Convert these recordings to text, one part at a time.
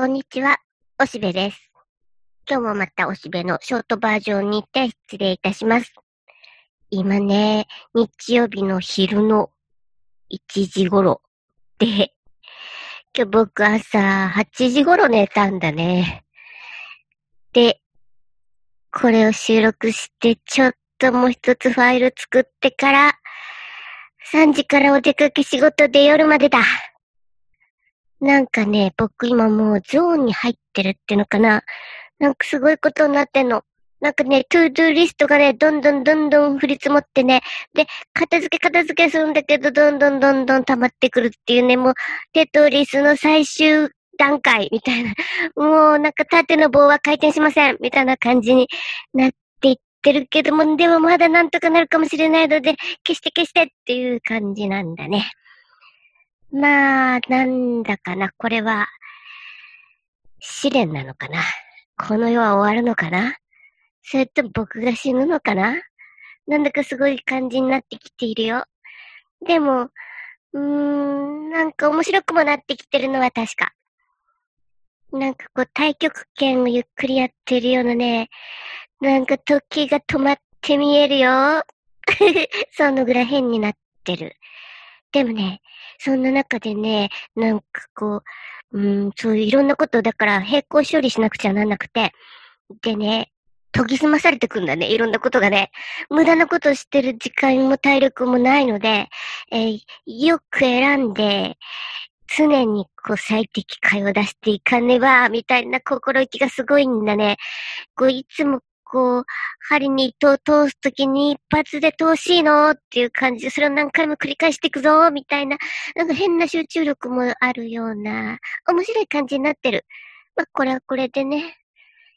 こんにちは、おしべです。今日もまたおしべのショートバージョンにて失礼いたします。今ね、日曜日の昼の1時頃で、今日僕朝8時頃寝たんだね。で、これを収録してちょっともう一つファイル作ってから、3時からお出かけ仕事で夜までだ。なんかね、僕今もうゾーンに入ってるっていうのかな。なんかすごいことになってんの。なんかね、 ToDo リストがね、どんどんどんどん降り積もってね、で、片付け片付けするんだけど、どんどんどんどん溜まってくるっていうね、もう、テトリスの最終段階みたいな。もうなんか縦の棒は回転しませんみたいな感じになっていってるけども、でもまだなんとかなるかもしれないので、消して消してっていう感じなんだね。まあ、なんだかな、これは、試練なのかな。この世は終わるのかなそれと僕が死ぬのかななんだかすごい感じになってきているよ。でも、うーん、なんか面白くもなってきてるのは確か。なんかこう、太極拳をゆっくりやってるようなね、なんか時が止まって見えるよ。そのぐらい変になってる。でもね、そんな中でね、なんかこう、うん、そういういろんなことだから並行処理しなくちゃなんなくて、でね、研ぎ澄まされてくんだね、いろんなことがね。無駄なことしてる時間も体力もないので、えー、よく選んで、常にこう最適解を出していかねば、みたいな心意気がすごいんだね。こういつもこう、針に糸を通すときに一発で通しいのっていう感じで、それを何回も繰り返していくぞみたいな、なんか変な集中力もあるような、面白い感じになってる。まあ、これはこれでね、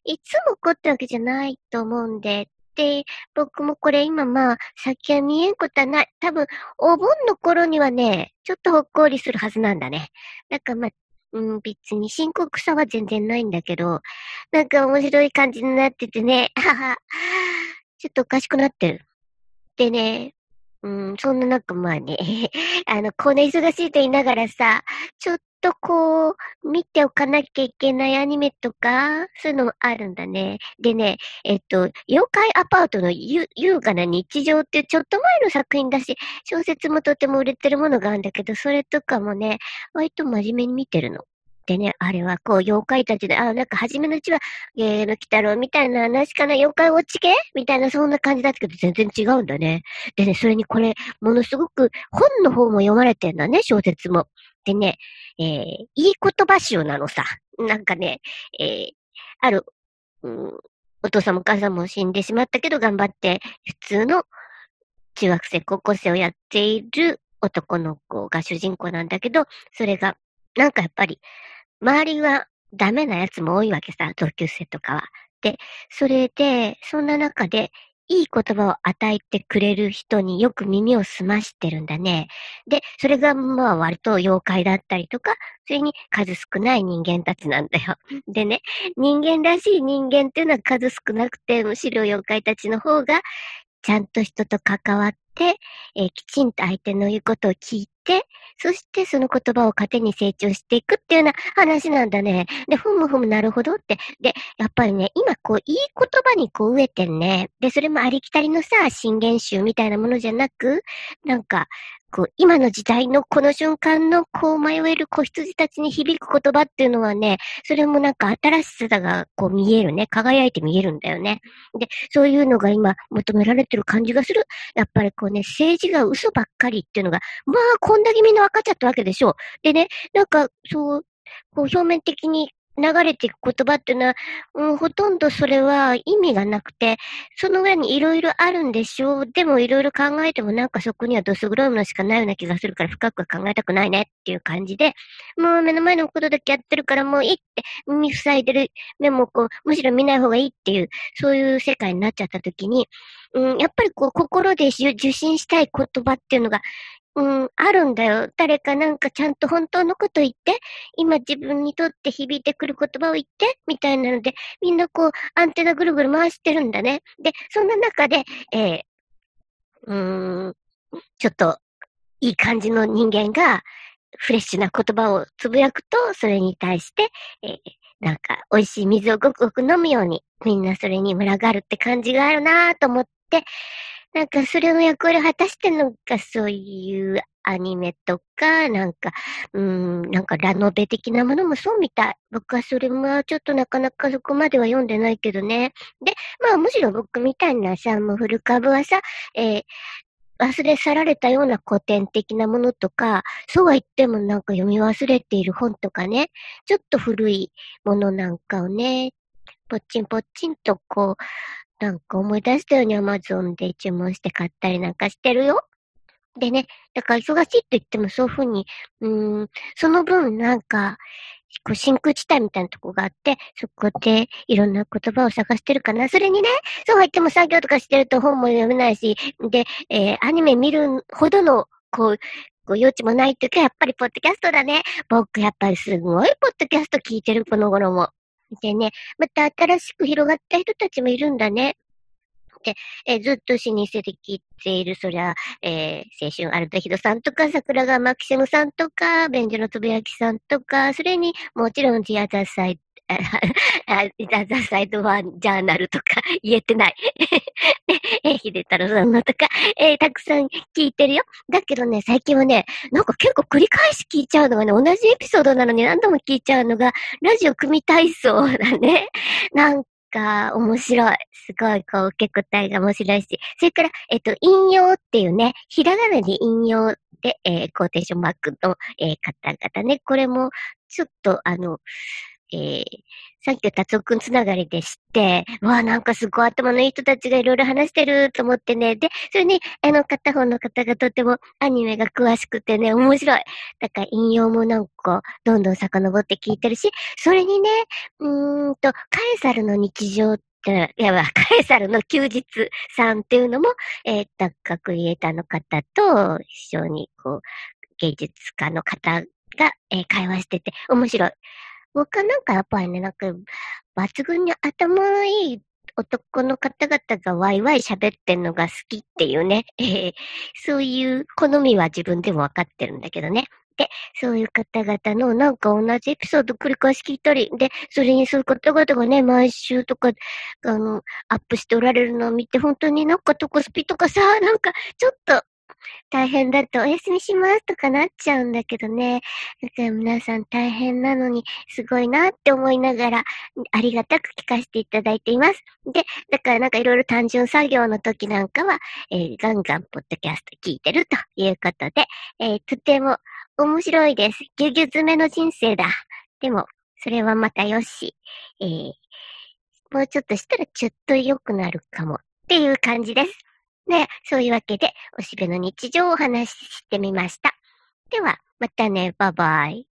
いつもこってわけじゃないと思うんで、で、僕もこれ今まあ、先は見えんことはない。多分、お盆の頃にはね、ちょっとほっこりするはずなんだね。なんかまあ、うん、別に深刻さは全然ないんだけど、なんか面白い感じになっててね、はは、ちょっとおかしくなってる。でね、うん、そんななんかまあね、あの、こんな忙しいと言いながらさ、ちょっとこう、見ておかなきゃいけないアニメとか、そういうのもあるんだね。でね、えっと、妖怪アパートの優雅な日常っていうちょっと前の作品だし、小説もとても売れてるものがあるんだけど、それとかもね、割と真面目に見てるの。でね、あれはこう、妖怪たちで、あ、なんか初めのうちは、ゲーの鬼太郎みたいな話かな、妖怪ウォッチ系みたいな、そんな感じだったけど、全然違うんだね。でね、それにこれ、ものすごく、本の方も読まれてんだね、小説も。でね、えー、いい言葉集なのさ。なんかね、えー、ある、うん、お父さんもお母さんも死んでしまったけど、頑張って、普通の中学生、高校生をやっている男の子が主人公なんだけど、それが、なんかやっぱり、周りはダメなやつも多いわけさ、同級生とかは。で、それで、そんな中で、いい言葉を与えてくれる人によく耳を澄ましてるんだね。で、それがまあ割と妖怪だったりとか、それに数少ない人間たちなんだよ。でね、人間らしい人間っていうのは数少なくて、むしろ妖怪たちの方が、ちゃんと人と関わって、えー、きちんと相手の言うことを聞いて、そしてその言葉を糧に成長していくっていうような話なんだね。で、ふむふむなるほどって。で、やっぱりね、今こう、いい言葉にこう植えてんね。で、それもありきたりのさ、信玄集みたいなものじゃなく、なんか、こう、今の時代のこの瞬間のこう迷える子羊たちに響く言葉っていうのはね、それもなんか新しさがこう見えるね。輝いて見えるんだよね。で、そういうのが今求められてる感じがする。やっぱりこうね、政治が嘘ばっかりっていうのが、まあ、こんだけみんな分かっちゃったわけでしょう。でね、なんか、そう、こう表面的に流れていく言葉っていうのは、うん、ほとんどそれは意味がなくて、その上にいろいろあるんでしょう。でもいろいろ考えてもなんかそこにはどす黒いものしかないような気がするから深くは考えたくないねっていう感じで、もう目の前のことだけやってるからもういいって耳塞いでる目もこう、むしろ見ない方がいいっていう、そういう世界になっちゃった時に、うん、やっぱりこう心で受信したい言葉っていうのがうん、あるんだよ。誰かなんかちゃんと本当のこと言って、今自分にとって響いてくる言葉を言って、みたいなので、みんなこう、アンテナぐるぐる回してるんだね。で、そんな中で、えー、うーん、ちょっと、いい感じの人間が、フレッシュな言葉をつぶやくと、それに対して、えー、なんか、美味しい水をごくごく飲むように、みんなそれに群がるって感じがあるなぁと思って、なんか、それの役割を果たしてるのが、そういうアニメとか、なんか、うん、なんかラノベ的なものもそうみたい。僕はそれもちょっとなかなかそこまでは読んでないけどね。で、まあむしろ僕みたいなさ、もう古株はさ、えー、忘れ去られたような古典的なものとか、そうは言ってもなんか読み忘れている本とかね、ちょっと古いものなんかをね、ぽっちんぽっちんとこう、なんか思い出したように Amazon で注文して買ったりなんかしてるよ。でね、だから忙しいって言ってもそういうふうに、うーん、その分なんか、こう真空地帯みたいなとこがあって、そこでいろんな言葉を探してるかな。それにね、そうは言っても作業とかしてると本も読めないし、で、えー、アニメ見るほどの、こう、こう余地もないっていうか、やっぱりポッドキャストだね。僕やっぱりすごいポッドキャスト聞いてる、この頃も。でね、また新しく広がった人たちもいるんだね。で、え、ずっと老舗で切っている、そりゃ、えー、青春アルタヒドさんとか、桜川マキシムさんとか、ベンジのつぶやきさんとか、それにもちろんジアザーサイ ザ・ザ・サイドワンジャーナルとか言えてない。え、ひでたろさんのとか、えー、たくさん聞いてるよ。だけどね、最近はね、なんか結構繰り返し聞いちゃうのがね、同じエピソードなのに何度も聞いちゃうのが、ラジオ組体操だね。なんか、面白い。すごい、こう、受け答えが面白いし。それから、えっと、引用っていうね、ひらがなで引用で、えー、コーテーションマークの、えー、方々ね、これも、ちょっと、あの、えー、さっき達夫くんつながりでして、わあ、なんかすごい頭のいい人たちがいろいろ話してると思ってね。で、それに、あの、片方の方がとてもアニメが詳しくてね、面白い。だから引用もなんか、どんどん遡って聞いてるし、それにね、うーんと、カエサルの日常って、いや、カエサルの休日さんっていうのも、えー、タックリエイターの方と一緒に、こう、芸術家の方が、えー、会話してて、面白い。僕はなんかやっぱりね、なんか、抜群に頭いい男の方々がワイワイ喋ってんのが好きっていうね、えー、そういう好みは自分でもわかってるんだけどね。で、そういう方々のなんか同じエピソード繰り返し聞いたり、で、それにそういう方々がね、毎週とか、あの、アップしておられるのを見て、本当になんかトコスピとかさ、なんかちょっと大変だとお休みしますとかなっちゃうんだけどね。だから皆さん大変なのにすごいなって思いながらありがたく聞かせていただいています。で、だからなんかいろいろ単純作業の時なんかは、えー、ガンガンポッドキャスト聞いてるということで、えー、とても面白いです。ぎゅぎゅ詰めの人生だ。でも、それはまたよし。えー、もうちょっとしたらちょっと良くなるかもっていう感じです。ね、そういうわけで、おしべの日常をお話ししてみました。では、またね、バイバイ。